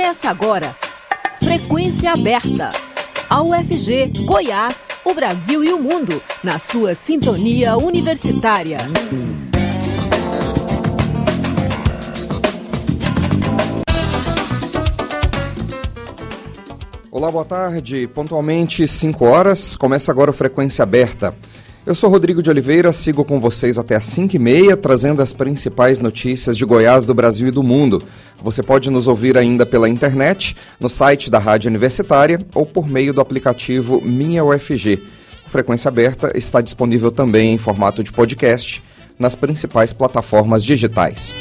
Começa agora. Frequência aberta. A UFG, Goiás, o Brasil e o mundo, na sua sintonia universitária. Olá, boa tarde. Pontualmente 5 horas, começa agora o Frequência Aberta. Eu sou Rodrigo de Oliveira, sigo com vocês até às 5 e meia, trazendo as principais notícias de Goiás, do Brasil e do mundo. Você pode nos ouvir ainda pela internet, no site da Rádio Universitária ou por meio do aplicativo Minha UFG. Frequência Aberta está disponível também em formato de podcast nas principais plataformas digitais.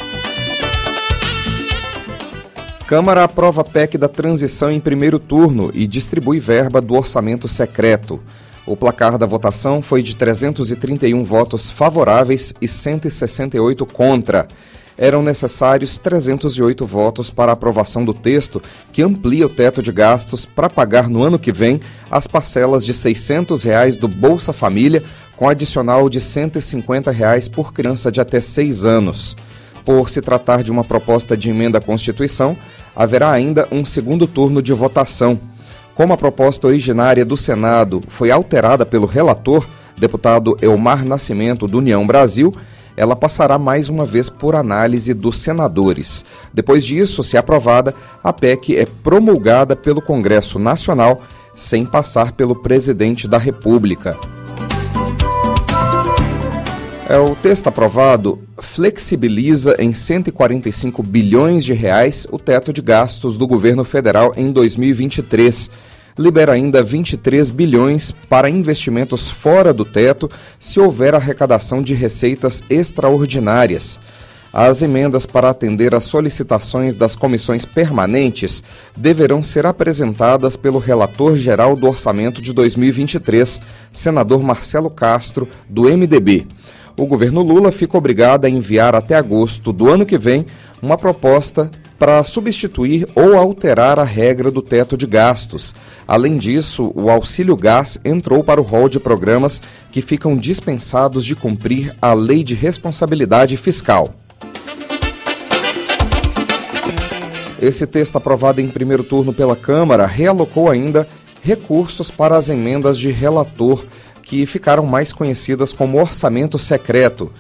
Câmara aprova PEC da transição em primeiro turno e distribui verba do orçamento secreto. O placar da votação foi de 331 votos favoráveis e 168 contra. Eram necessários 308 votos para a aprovação do texto, que amplia o teto de gastos para pagar no ano que vem as parcelas de 600 reais do Bolsa Família, com adicional de 150 reais por criança de até 6 anos. Por se tratar de uma proposta de emenda à Constituição, haverá ainda um segundo turno de votação. Como a proposta originária do Senado foi alterada pelo relator, deputado Elmar Nascimento, do União Brasil, ela passará mais uma vez por análise dos senadores. Depois disso, se aprovada, a PEC é promulgada pelo Congresso Nacional sem passar pelo presidente da República. É, o texto aprovado flexibiliza em 145 bilhões de reais o teto de gastos do governo federal em 2023 libera ainda 23 bilhões para investimentos fora do teto se houver arrecadação de receitas extraordinárias. As emendas para atender às solicitações das comissões permanentes deverão ser apresentadas pelo relator geral do orçamento de 2023, senador Marcelo Castro, do MDB. O governo Lula fica obrigado a enviar até agosto do ano que vem uma proposta para substituir ou alterar a regra do teto de gastos. Além disso, o auxílio gás entrou para o rol de programas que ficam dispensados de cumprir a lei de responsabilidade fiscal. Esse texto aprovado em primeiro turno pela Câmara realocou ainda recursos para as emendas de relator, que ficaram mais conhecidas como orçamento secreto.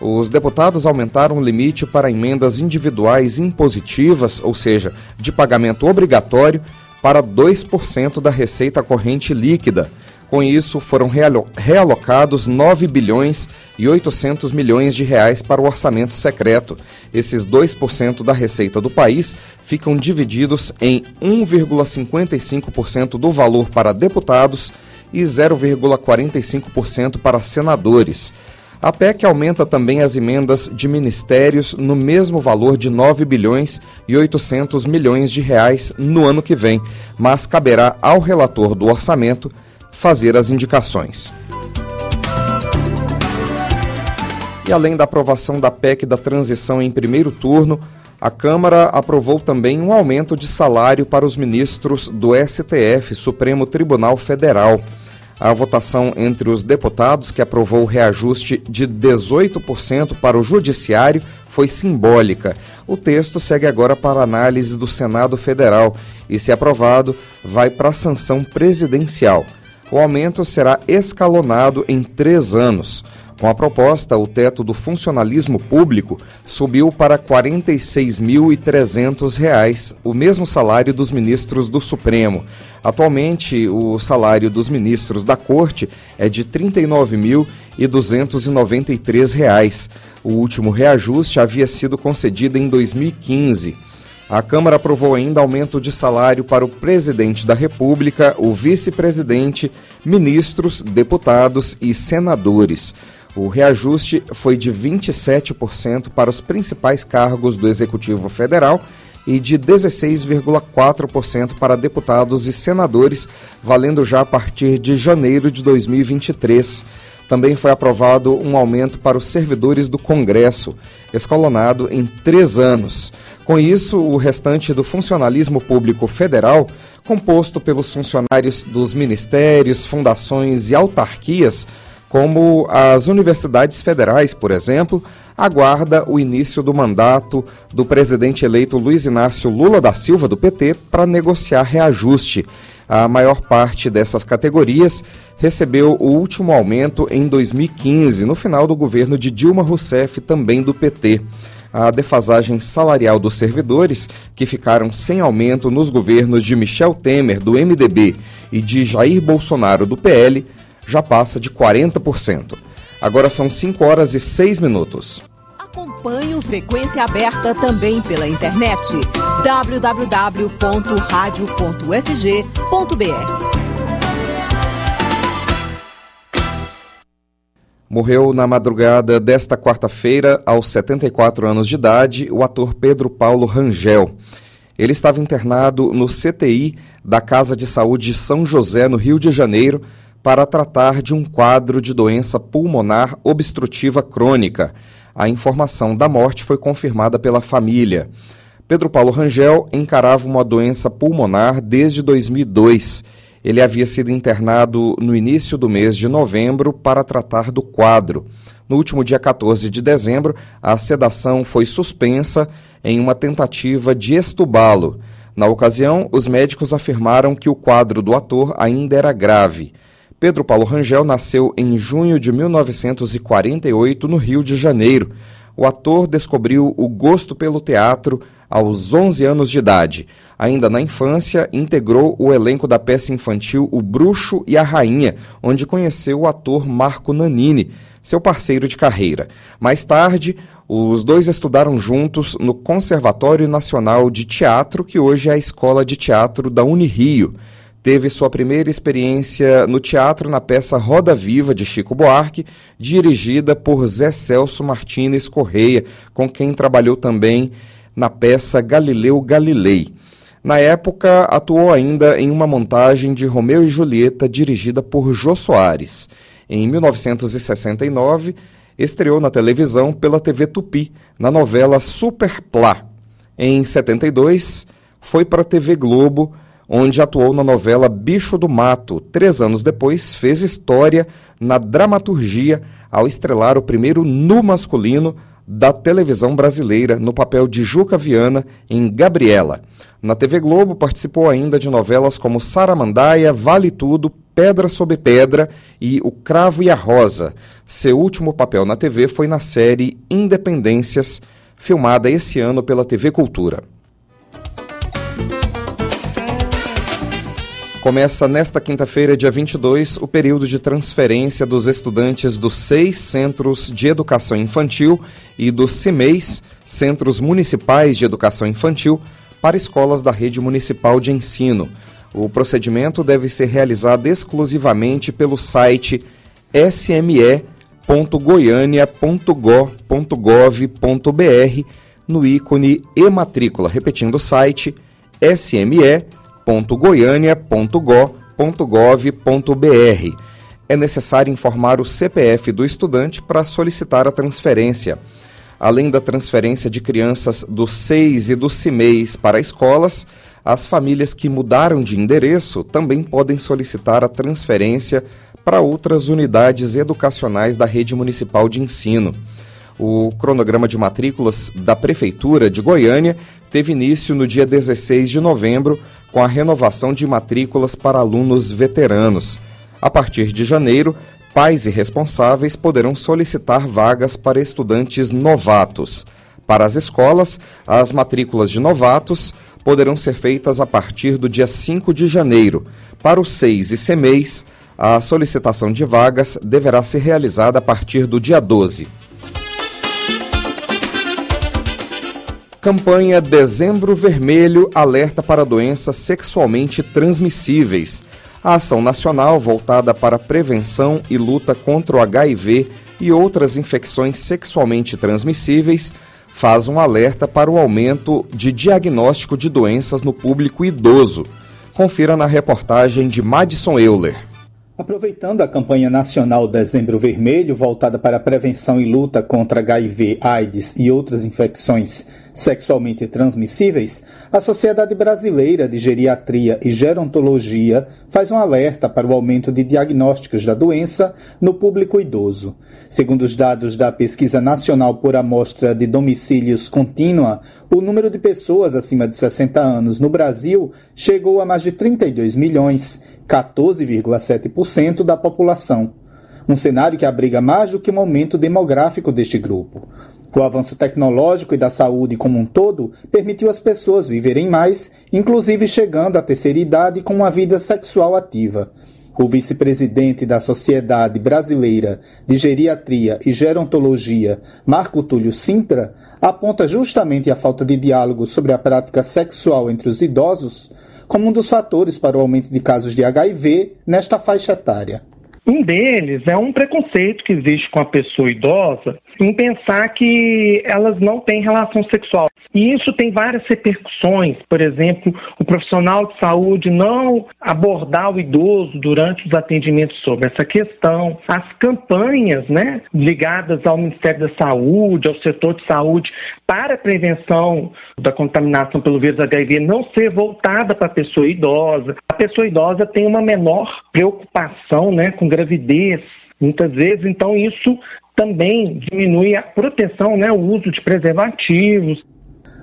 Os deputados aumentaram o limite para emendas individuais impositivas, ou seja, de pagamento obrigatório, para 2% da receita corrente líquida. Com isso, foram realocados 9 bilhões e 800 milhões de reais para o orçamento secreto. Esses 2% da receita do país ficam divididos em 1,55% do valor para deputados e 0,45% para senadores. A PEC aumenta também as emendas de ministérios no mesmo valor de 9 bilhões e 800 milhões de reais no ano que vem, mas caberá ao relator do orçamento fazer as indicações. E além da aprovação da PEC da transição em primeiro turno, a Câmara aprovou também um aumento de salário para os ministros do STF, Supremo Tribunal Federal. A votação entre os deputados, que aprovou o reajuste de 18% para o Judiciário, foi simbólica. O texto segue agora para análise do Senado Federal e, se aprovado, vai para a sanção presidencial. O aumento será escalonado em três anos. Com a proposta, o teto do funcionalismo público subiu para R$ 46.300, o mesmo salário dos ministros do Supremo. Atualmente, o salário dos ministros da Corte é de R$ 39.293. O último reajuste havia sido concedido em 2015. A Câmara aprovou ainda aumento de salário para o presidente da República, o vice-presidente, ministros, deputados e senadores. O reajuste foi de 27% para os principais cargos do Executivo Federal e de 16,4% para deputados e senadores, valendo já a partir de janeiro de 2023. Também foi aprovado um aumento para os servidores do Congresso, escalonado em três anos. Com isso, o restante do funcionalismo público federal, composto pelos funcionários dos ministérios, fundações e autarquias, como as universidades federais, por exemplo, aguarda o início do mandato do presidente eleito Luiz Inácio Lula da Silva, do PT, para negociar reajuste. A maior parte dessas categorias recebeu o último aumento em 2015, no final do governo de Dilma Rousseff, também do PT. A defasagem salarial dos servidores, que ficaram sem aumento nos governos de Michel Temer, do MDB, e de Jair Bolsonaro, do PL, já passa de 40%. Agora são 5 horas e 6 minutos. Acompanhe o Frequência Aberta também pela internet www.radio.fg.br. Morreu na madrugada desta quarta-feira, aos 74 anos de idade, o ator Pedro Paulo Rangel. Ele estava internado no CTI da Casa de Saúde São José, no Rio de Janeiro, para tratar de um quadro de doença pulmonar obstrutiva crônica. A informação da morte foi confirmada pela família. Pedro Paulo Rangel encarava uma doença pulmonar desde 2002. Ele havia sido internado no início do mês de novembro para tratar do quadro. No último dia 14 de dezembro, a sedação foi suspensa em uma tentativa de estubá-lo. Na ocasião, os médicos afirmaram que o quadro do ator ainda era grave. Pedro Paulo Rangel nasceu em junho de 1948 no Rio de Janeiro. O ator descobriu o gosto pelo teatro aos 11 anos de idade. Ainda na infância, integrou o elenco da peça infantil O Bruxo e a Rainha, onde conheceu o ator Marco Nanini, seu parceiro de carreira. Mais tarde, os dois estudaram juntos no Conservatório Nacional de Teatro, que hoje é a Escola de Teatro da Unirio teve sua primeira experiência no teatro na peça Roda Viva de Chico Buarque, dirigida por Zé Celso Martínez Correia, com quem trabalhou também na peça Galileu Galilei. Na época, atuou ainda em uma montagem de Romeu e Julieta dirigida por Jô Soares. Em 1969, estreou na televisão pela TV Tupi, na novela Super Plá. Em 72, foi para a TV Globo onde atuou na novela Bicho do Mato. Três anos depois, fez história na dramaturgia ao estrelar o primeiro nu masculino da televisão brasileira no papel de Juca Viana em Gabriela. Na TV Globo participou ainda de novelas como Saramandaia, Vale Tudo, Pedra sobre Pedra e O Cravo e a Rosa. Seu último papel na TV foi na série Independências, filmada esse ano pela TV Cultura. Começa nesta quinta-feira, dia 22, o período de transferência dos estudantes dos seis Centros de Educação Infantil e dos CIMEIs, Centros Municipais de Educação Infantil, para escolas da rede municipal de ensino. O procedimento deve ser realizado exclusivamente pelo site sme.goiania.gov.br no ícone e-matrícula. Repetindo o site sme.goiania.gov.br www.goiania.gov.br. É necessário informar o CPF do estudante para solicitar a transferência. Além da transferência de crianças do SEIS e do CIMEIS para escolas, as famílias que mudaram de endereço também podem solicitar a transferência para outras unidades educacionais da rede municipal de ensino. O cronograma de matrículas da Prefeitura de Goiânia teve início no dia 16 de novembro com a renovação de matrículas para alunos veteranos. A partir de janeiro, pais e responsáveis poderão solicitar vagas para estudantes novatos. Para as escolas, as matrículas de novatos poderão ser feitas a partir do dia 5 de janeiro. Para os seis e semeis, a solicitação de vagas deverá ser realizada a partir do dia 12. Campanha Dezembro Vermelho alerta para doenças sexualmente transmissíveis. A ação nacional voltada para prevenção e luta contra o HIV e outras infecções sexualmente transmissíveis faz um alerta para o aumento de diagnóstico de doenças no público idoso. Confira na reportagem de Madison Euler. Aproveitando a campanha nacional Dezembro Vermelho, voltada para a prevenção e luta contra HIV, AIDS e outras infecções sexualmente transmissíveis, a Sociedade Brasileira de Geriatria e Gerontologia faz um alerta para o aumento de diagnósticos da doença no público idoso. Segundo os dados da Pesquisa Nacional por Amostra de Domicílios Contínua, o número de pessoas acima de 60 anos no Brasil chegou a mais de 32 milhões, 14,7% da população. Um cenário que abriga mais do que um aumento demográfico deste grupo. O avanço tecnológico e da saúde como um todo permitiu às pessoas viverem mais, inclusive chegando à terceira idade com uma vida sexual ativa. O vice-presidente da Sociedade Brasileira de Geriatria e Gerontologia, Marco Túlio Sintra, aponta justamente a falta de diálogo sobre a prática sexual entre os idosos como um dos fatores para o aumento de casos de HIV nesta faixa etária. Um deles é um preconceito que existe com a pessoa idosa em pensar que elas não têm relação sexual. E isso tem várias repercussões, por exemplo, o profissional de saúde não abordar o idoso durante os atendimentos sobre essa questão, as campanhas né, ligadas ao Ministério da Saúde, ao setor de saúde, para a prevenção da contaminação pelo vírus HIV não ser voltada para a pessoa idosa. A pessoa idosa tem uma menor preocupação né, com gravidez, muitas vezes, então isso também diminui a proteção, né, o uso de preservativos.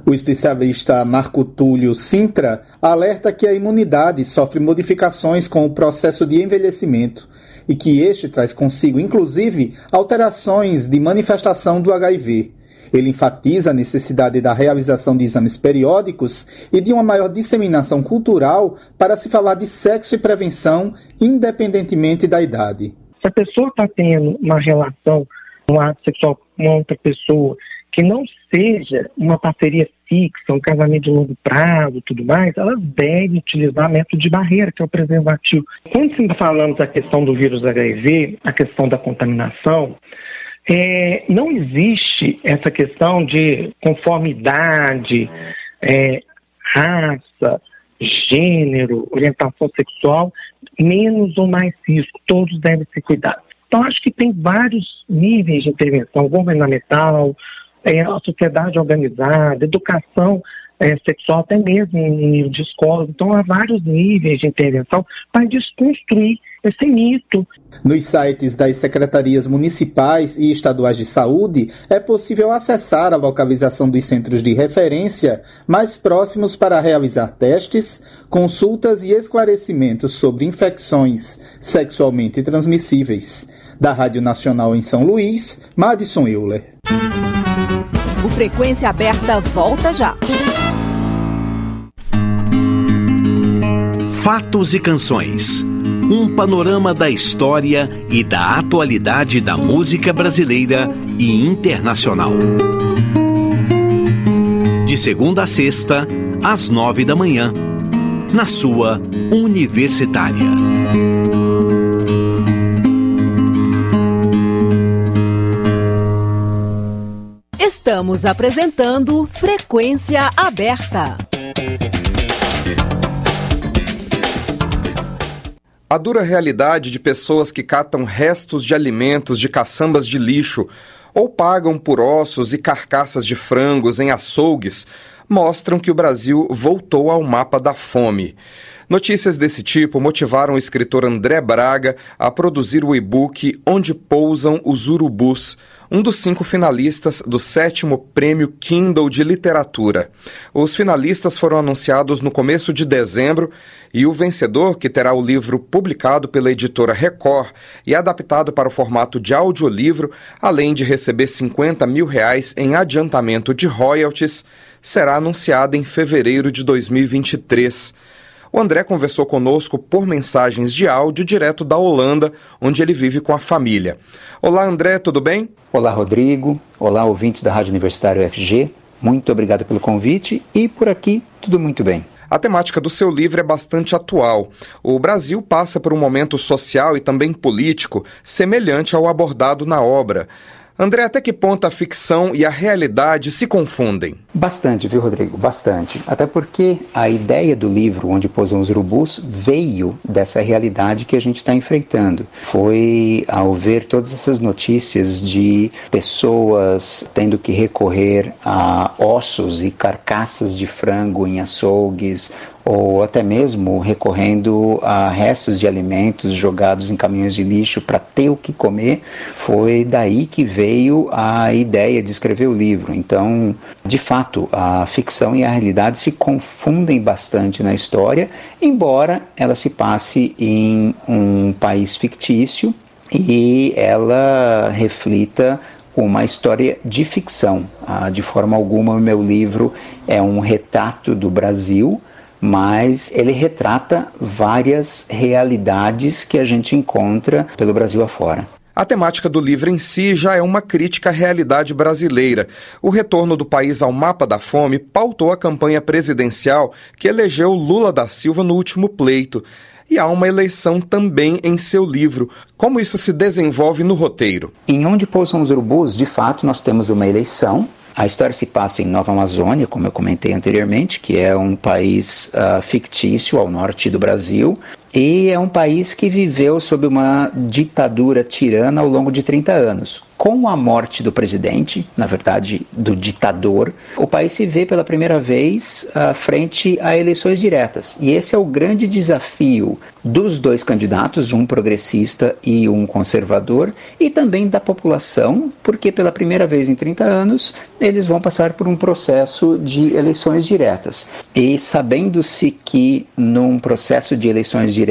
O especialista Marco Túlio Sintra alerta que a imunidade sofre modificações com o processo de envelhecimento e que este traz consigo, inclusive, alterações de manifestação do HIV. Ele enfatiza a necessidade da realização de exames periódicos e de uma maior disseminação cultural para se falar de sexo e prevenção, independentemente da idade. Se a pessoa está tendo uma relação, um ato sexual com outra pessoa, que não seja uma parceria fixa, um casamento de longo prazo tudo mais, elas devem utilizar método de barreira, que é o preservativo. Quando falamos da questão do vírus HIV, a questão da contaminação, é, não existe essa questão de conformidade, é, raça, gênero, orientação sexual, menos ou mais risco, todos devem ser cuidados. Então, acho que tem vários níveis de intervenção governamental, é, a sociedade organizada, educação é, sexual, até mesmo em nível de escola. Então, há vários níveis de intervenção para desconstruir esse mito. Nos sites das secretarias municipais e estaduais de saúde, é possível acessar a localização dos centros de referência mais próximos para realizar testes, consultas e esclarecimentos sobre infecções sexualmente transmissíveis. Da Rádio Nacional em São Luís, Madison Euler. O Frequência Aberta volta já. Fatos e canções. Um panorama da história e da atualidade da música brasileira e internacional. De segunda a sexta, às nove da manhã, na sua Universitária. Estamos apresentando Frequência Aberta. A dura realidade de pessoas que catam restos de alimentos de caçambas de lixo ou pagam por ossos e carcaças de frangos em açougues mostram que o Brasil voltou ao mapa da fome. Notícias desse tipo motivaram o escritor André Braga a produzir o e-book Onde Pousam os Urubus um dos cinco finalistas do sétimo Prêmio Kindle de Literatura. Os finalistas foram anunciados no começo de dezembro e o vencedor, que terá o livro publicado pela editora Record e adaptado para o formato de audiolivro, além de receber 50 mil reais em adiantamento de royalties, será anunciado em fevereiro de 2023. O André conversou conosco por mensagens de áudio direto da Holanda, onde ele vive com a família. Olá, André, tudo bem? Olá, Rodrigo. Olá, ouvintes da Rádio Universitário UFG. Muito obrigado pelo convite e por aqui tudo muito bem. A temática do seu livro é bastante atual. O Brasil passa por um momento social e também político semelhante ao abordado na obra. André, até que ponto a ficção e a realidade se confundem? Bastante, viu, Rodrigo? Bastante. Até porque a ideia do livro Onde Pousam os Urubus veio dessa realidade que a gente está enfrentando. Foi ao ver todas essas notícias de pessoas tendo que recorrer a ossos e carcaças de frango em açougues, ou até mesmo recorrendo a restos de alimentos jogados em caminhões de lixo para ter o que comer, foi daí que veio a ideia de escrever o livro. Então, de fato, a ficção e a realidade se confundem bastante na história, embora ela se passe em um país fictício e ela reflita uma história de ficção. Ah, de forma alguma, o meu livro é um retrato do Brasil mas ele retrata várias realidades que a gente encontra pelo Brasil afora. A temática do livro em si já é uma crítica à realidade brasileira. O retorno do país ao mapa da fome pautou a campanha presidencial que elegeu Lula da Silva no último pleito. E há uma eleição também em seu livro. Como isso se desenvolve no roteiro? Em Onde Pousam os Urubus, de fato, nós temos uma eleição a história se passa em Nova Amazônia, como eu comentei anteriormente, que é um país uh, fictício ao norte do Brasil, e é um país que viveu sob uma ditadura tirana ao longo de 30 anos com a morte do presidente, na verdade, do ditador, o país se vê pela primeira vez frente a eleições diretas. E esse é o grande desafio dos dois candidatos, um progressista e um conservador, e também da população, porque pela primeira vez em 30 anos eles vão passar por um processo de eleições diretas. E sabendo-se que num processo de eleições diretas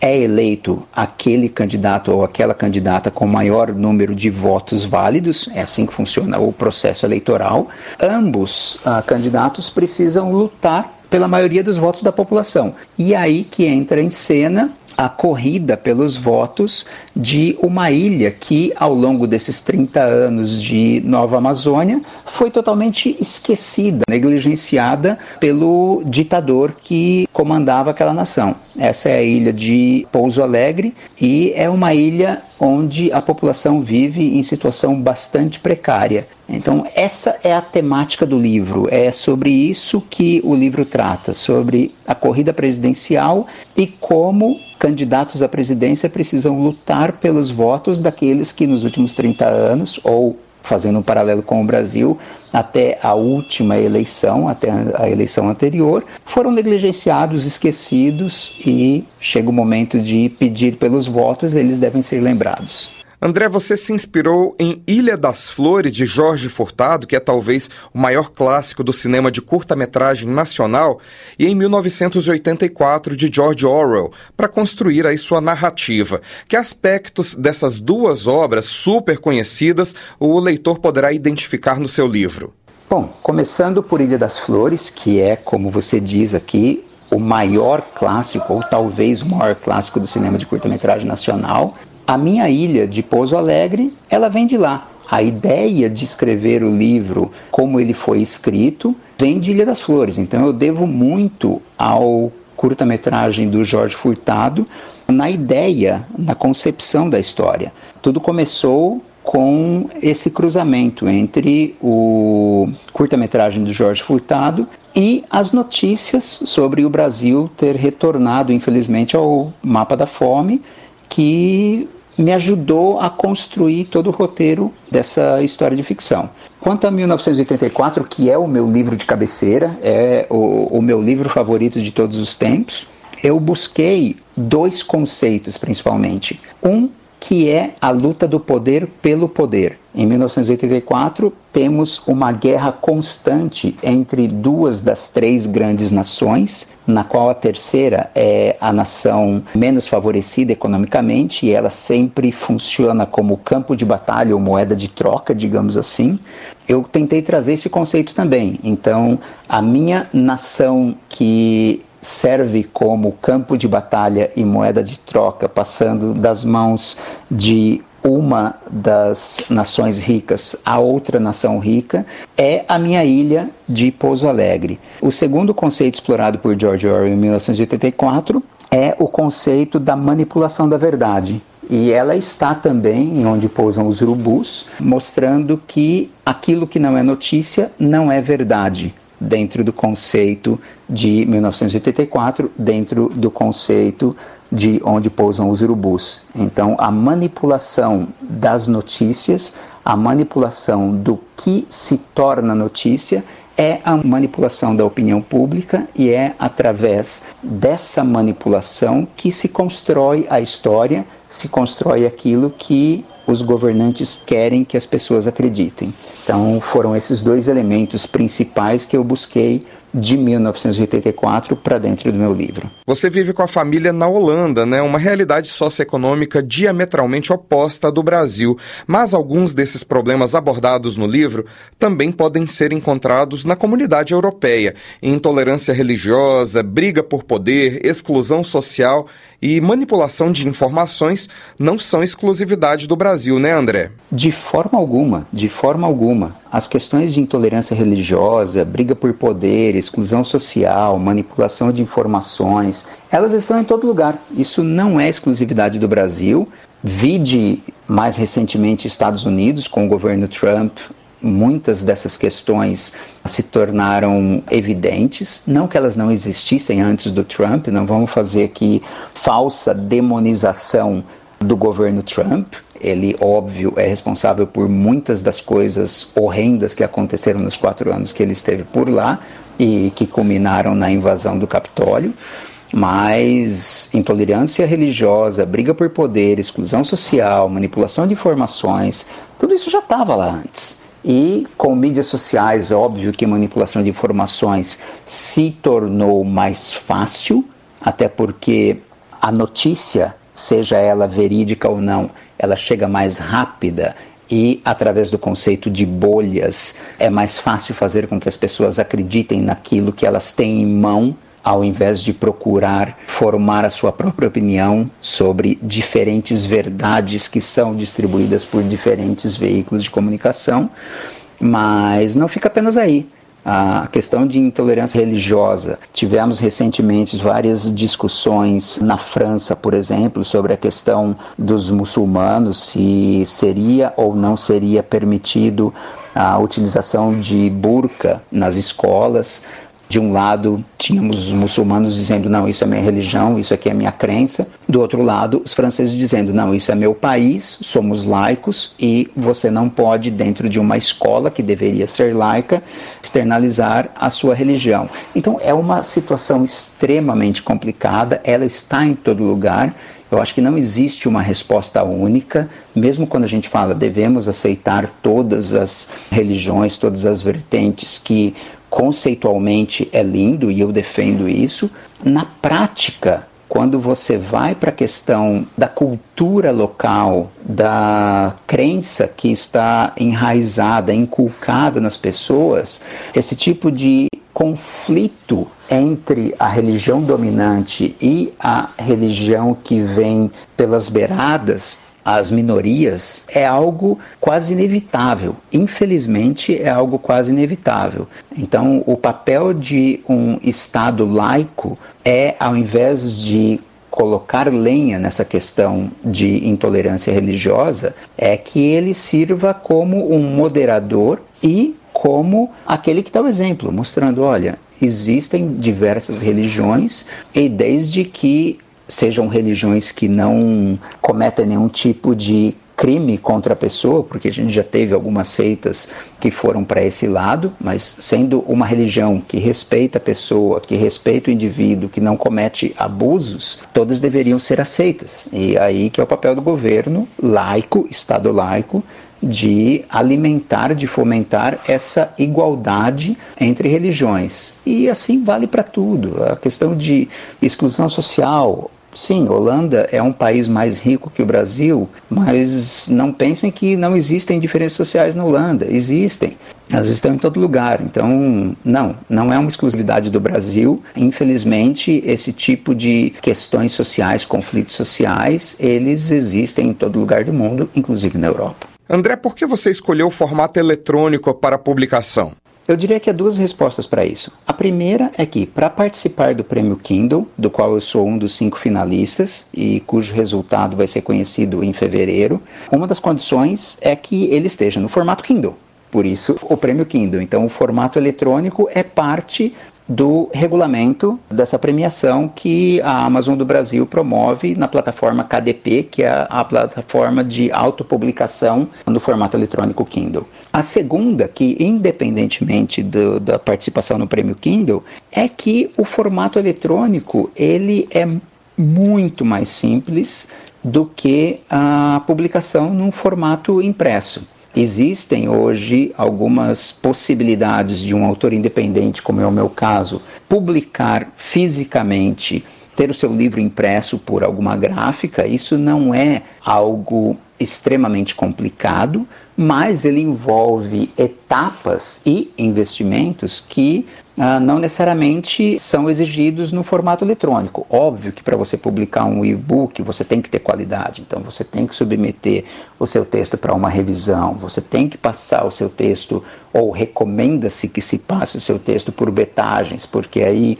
é eleito aquele candidato ou aquela candidata com maior número de votos válidos, é assim que funciona o processo eleitoral, ambos uh, candidatos precisam lutar pela maioria dos votos da população. E aí que entra em cena a corrida pelos votos de uma ilha que, ao longo desses 30 anos de Nova Amazônia, foi totalmente esquecida, negligenciada pelo ditador que comandava aquela nação. Essa é a ilha de Pouso Alegre e é uma ilha onde a população vive em situação bastante precária. Então, essa é a temática do livro, é sobre isso que o livro trata, sobre a corrida presidencial e como candidatos à presidência precisam lutar pelos votos daqueles que nos últimos 30 anos, ou fazendo um paralelo com o Brasil, até a última eleição, até a eleição anterior, foram negligenciados, esquecidos e chega o momento de pedir pelos votos, eles devem ser lembrados. André, você se inspirou em Ilha das Flores, de Jorge Furtado, que é talvez o maior clássico do cinema de curta-metragem nacional, e em 1984, de George Orwell, para construir aí sua narrativa. Que aspectos dessas duas obras super conhecidas o leitor poderá identificar no seu livro? Bom, começando por Ilha das Flores, que é, como você diz aqui, o maior clássico, ou talvez o maior clássico do cinema de curta-metragem nacional, a minha ilha de Pouso Alegre, ela vem de lá. A ideia de escrever o livro como ele foi escrito vem de Ilha das Flores. Então eu devo muito ao curta-metragem do Jorge Furtado na ideia, na concepção da história. Tudo começou com esse cruzamento entre o curta-metragem do Jorge Furtado e as notícias sobre o Brasil ter retornado, infelizmente, ao mapa da fome que me ajudou a construir todo o roteiro dessa história de ficção. Quanto a 1984, que é o meu livro de cabeceira, é o, o meu livro favorito de todos os tempos, eu busquei dois conceitos principalmente. Um que é a luta do poder pelo poder. Em 1984, temos uma guerra constante entre duas das três grandes nações, na qual a terceira é a nação menos favorecida economicamente e ela sempre funciona como campo de batalha ou moeda de troca, digamos assim. Eu tentei trazer esse conceito também. Então, a minha nação que serve como campo de batalha e moeda de troca, passando das mãos de uma das nações ricas a outra nação rica, é a minha ilha de Pouso Alegre. O segundo conceito explorado por George Orwell em 1984 é o conceito da manipulação da verdade. E ela está também em Onde Pousam os Urubus, mostrando que aquilo que não é notícia não é verdade dentro do conceito de 1984, dentro do conceito de onde pousam os urubus. Então, a manipulação das notícias, a manipulação do que se torna notícia, é a manipulação da opinião pública e é através dessa manipulação que se constrói a história, se constrói aquilo que os governantes querem que as pessoas acreditem. Então, foram esses dois elementos principais que eu busquei de 1984 para dentro do meu livro. Você vive com a família na Holanda, né? Uma realidade socioeconômica diametralmente oposta à do Brasil. Mas alguns desses problemas abordados no livro também podem ser encontrados na comunidade europeia: intolerância religiosa, briga por poder, exclusão social e manipulação de informações não são exclusividade do Brasil, né, André? De forma alguma, de forma alguma. As questões de intolerância religiosa, briga por poder, exclusão social, manipulação de informações, elas estão em todo lugar. Isso não é exclusividade do Brasil. Vide mais recentemente Estados Unidos com o governo Trump, muitas dessas questões se tornaram evidentes. Não que elas não existissem antes do Trump, não vamos fazer aqui falsa demonização do governo Trump. Ele, óbvio, é responsável por muitas das coisas horrendas que aconteceram nos quatro anos que ele esteve por lá e que culminaram na invasão do Capitólio. Mas intolerância religiosa, briga por poder, exclusão social, manipulação de informações, tudo isso já estava lá antes. E com mídias sociais, óbvio que manipulação de informações se tornou mais fácil, até porque a notícia, seja ela verídica ou não, ela chega mais rápida e através do conceito de bolhas é mais fácil fazer com que as pessoas acreditem naquilo que elas têm em mão ao invés de procurar formar a sua própria opinião sobre diferentes verdades que são distribuídas por diferentes veículos de comunicação. Mas não fica apenas aí a questão de intolerância religiosa. Tivemos recentemente várias discussões na França, por exemplo, sobre a questão dos muçulmanos, se seria ou não seria permitido a utilização de burca nas escolas. De um lado, tínhamos os muçulmanos dizendo: não, isso é minha religião, isso aqui é minha crença. Do outro lado, os franceses dizendo: não, isso é meu país, somos laicos e você não pode, dentro de uma escola que deveria ser laica, externalizar a sua religião. Então, é uma situação extremamente complicada, ela está em todo lugar. Eu acho que não existe uma resposta única, mesmo quando a gente fala devemos aceitar todas as religiões, todas as vertentes que conceitualmente é lindo e eu defendo isso. Na prática, quando você vai para a questão da cultura local, da crença que está enraizada, inculcada nas pessoas, esse tipo de conflito entre a religião dominante e a religião que vem pelas beiradas as minorias é algo quase inevitável. Infelizmente, é algo quase inevitável. Então, o papel de um Estado laico é, ao invés de colocar lenha nessa questão de intolerância religiosa, é que ele sirva como um moderador e como aquele que dá o exemplo, mostrando, olha, existem diversas religiões e desde que sejam religiões que não cometem nenhum tipo de crime contra a pessoa, porque a gente já teve algumas seitas que foram para esse lado, mas sendo uma religião que respeita a pessoa, que respeita o indivíduo, que não comete abusos, todas deveriam ser aceitas. E aí que é o papel do governo laico, Estado laico, de alimentar, de fomentar essa igualdade entre religiões. E assim vale para tudo. A questão de exclusão social, Sim, Holanda é um país mais rico que o Brasil, mas não pensem que não existem diferenças sociais na Holanda. Existem. Elas estão em todo lugar. Então, não, não é uma exclusividade do Brasil. Infelizmente, esse tipo de questões sociais, conflitos sociais, eles existem em todo lugar do mundo, inclusive na Europa. André, por que você escolheu o formato eletrônico para a publicação? Eu diria que há duas respostas para isso. A primeira é que, para participar do prêmio Kindle, do qual eu sou um dos cinco finalistas e cujo resultado vai ser conhecido em fevereiro, uma das condições é que ele esteja no formato Kindle. Por isso, o prêmio Kindle. Então, o formato eletrônico é parte do regulamento dessa premiação que a Amazon do Brasil promove na plataforma KDP, que é a plataforma de autopublicação no formato eletrônico Kindle. A segunda, que independentemente do, da participação no prêmio Kindle, é que o formato eletrônico ele é muito mais simples do que a publicação num formato impresso. Existem hoje algumas possibilidades de um autor independente, como é o meu caso, publicar fisicamente, ter o seu livro impresso por alguma gráfica. Isso não é algo extremamente complicado, mas ele envolve etapas e investimentos que ah, não necessariamente são exigidos no formato eletrônico. Óbvio que para você publicar um e-book você tem que ter qualidade, então você tem que submeter o seu texto para uma revisão, você tem que passar o seu texto, ou recomenda-se que se passe o seu texto por betagens, porque aí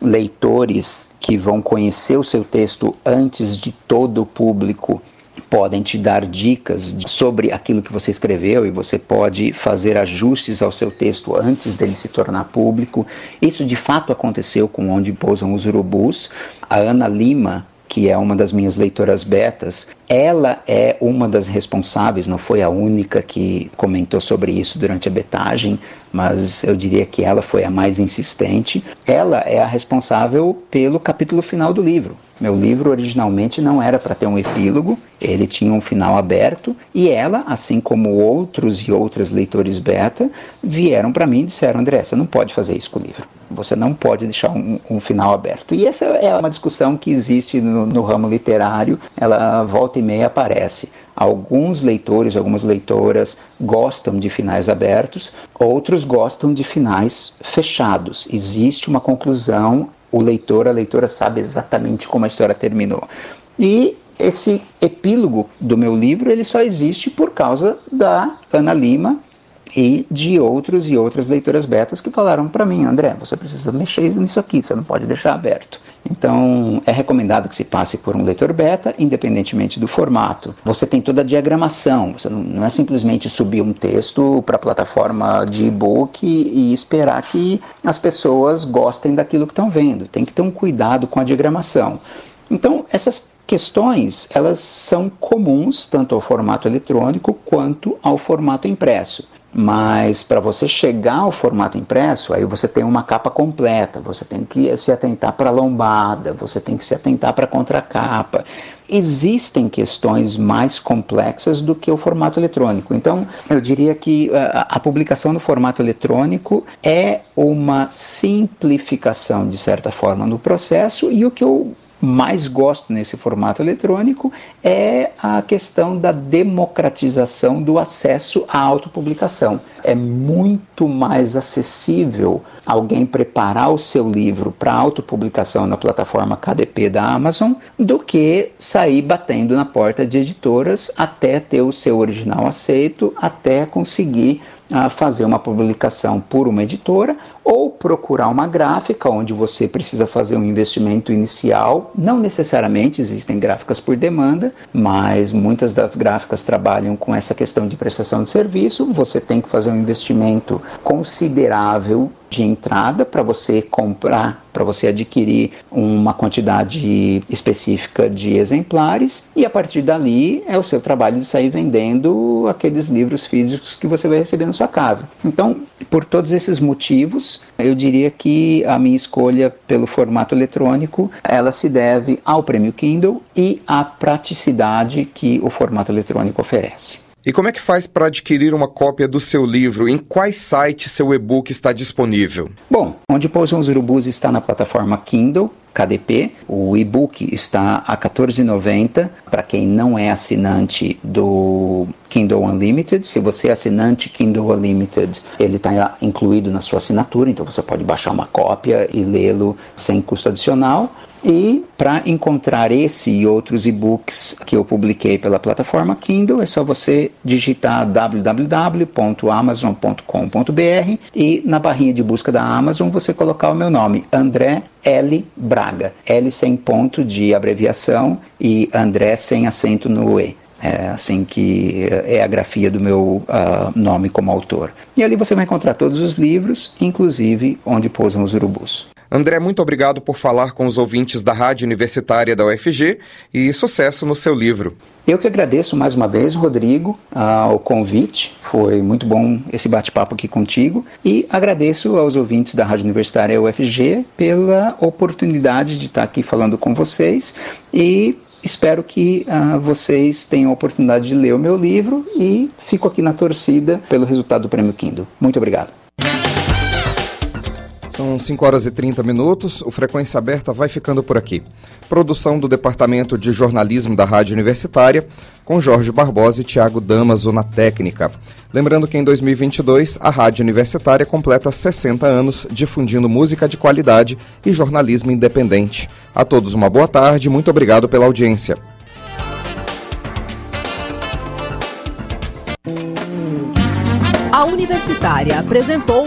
leitores que vão conhecer o seu texto antes de todo o público podem te dar dicas sobre aquilo que você escreveu e você pode fazer ajustes ao seu texto antes dele se tornar público. Isso de fato aconteceu com Onde Pousam os Urubus. A Ana Lima, que é uma das minhas leitoras betas, ela é uma das responsáveis, não foi a única que comentou sobre isso durante a betagem, mas eu diria que ela foi a mais insistente. Ela é a responsável pelo capítulo final do livro. Meu livro originalmente não era para ter um epílogo, ele tinha um final aberto e ela, assim como outros e outras leitores beta, vieram para mim e disseram: André, você não pode fazer isso com o livro. Você não pode deixar um, um final aberto. E essa é uma discussão que existe no, no ramo literário, ela volta e meia aparece. Alguns leitores, algumas leitoras gostam de finais abertos, outros gostam de finais fechados. Existe uma conclusão o leitor, a leitora sabe exatamente como a história terminou. E esse epílogo do meu livro ele só existe por causa da Ana Lima e de outros e outras leitoras betas que falaram para mim, André, você precisa mexer nisso aqui, você não pode deixar aberto. Então, é recomendado que se passe por um leitor beta, independentemente do formato. Você tem toda a diagramação, você não, não é simplesmente subir um texto para a plataforma de e-book e, e esperar que as pessoas gostem daquilo que estão vendo. Tem que ter um cuidado com a diagramação. Então, essas questões, elas são comuns tanto ao formato eletrônico quanto ao formato impresso. Mas para você chegar ao formato impresso, aí você tem uma capa completa, você tem que se atentar para a lombada, você tem que se atentar para a contracapa. Existem questões mais complexas do que o formato eletrônico. Então, eu diria que a, a publicação no formato eletrônico é uma simplificação, de certa forma, no processo, e o que eu mais gosto nesse formato eletrônico é a questão da democratização do acesso à autopublicação. É muito mais acessível alguém preparar o seu livro para autopublicação na plataforma KDP da Amazon do que sair batendo na porta de editoras até ter o seu original aceito, até conseguir a fazer uma publicação por uma editora ou procurar uma gráfica onde você precisa fazer um investimento inicial. Não necessariamente existem gráficas por demanda, mas muitas das gráficas trabalham com essa questão de prestação de serviço. Você tem que fazer um investimento considerável de entrada para você comprar, para você adquirir uma quantidade específica de exemplares e a partir dali é o seu trabalho de sair vendendo aqueles livros físicos que você vai receber na sua casa. Então, por todos esses motivos, eu diria que a minha escolha pelo formato eletrônico, ela se deve ao prêmio Kindle e à praticidade que o formato eletrônico oferece. E como é que faz para adquirir uma cópia do seu livro? Em quais sites seu e-book está disponível? Bom, Onde Pousam os Urubus está na plataforma Kindle, KDP. O e-book está a R$ 14,90 para quem não é assinante do Kindle Unlimited. Se você é assinante Kindle Unlimited, ele está incluído na sua assinatura, então você pode baixar uma cópia e lê-lo sem custo adicional. E para encontrar esse e outros e-books que eu publiquei pela plataforma Kindle, é só você digitar www.amazon.com.br e na barrinha de busca da Amazon você colocar o meu nome, André L. Braga. L sem ponto de abreviação e André sem acento no E. É assim que é a grafia do meu uh, nome como autor. E ali você vai encontrar todos os livros, inclusive Onde Pousam os Urubus. André, muito obrigado por falar com os ouvintes da Rádio Universitária da UFG e sucesso no seu livro. Eu que agradeço mais uma vez, Rodrigo, ao convite. Foi muito bom esse bate-papo aqui contigo. E agradeço aos ouvintes da Rádio Universitária UFG pela oportunidade de estar aqui falando com vocês. E espero que uh, vocês tenham a oportunidade de ler o meu livro e fico aqui na torcida pelo resultado do Prêmio Kindle. Muito obrigado. São 5 horas e 30 minutos. O Frequência Aberta vai ficando por aqui. Produção do Departamento de Jornalismo da Rádio Universitária, com Jorge Barbosa e Tiago Damaso na técnica. Lembrando que em 2022 a Rádio Universitária completa 60 anos difundindo música de qualidade e jornalismo independente. A todos uma boa tarde, muito obrigado pela audiência. A Universitária apresentou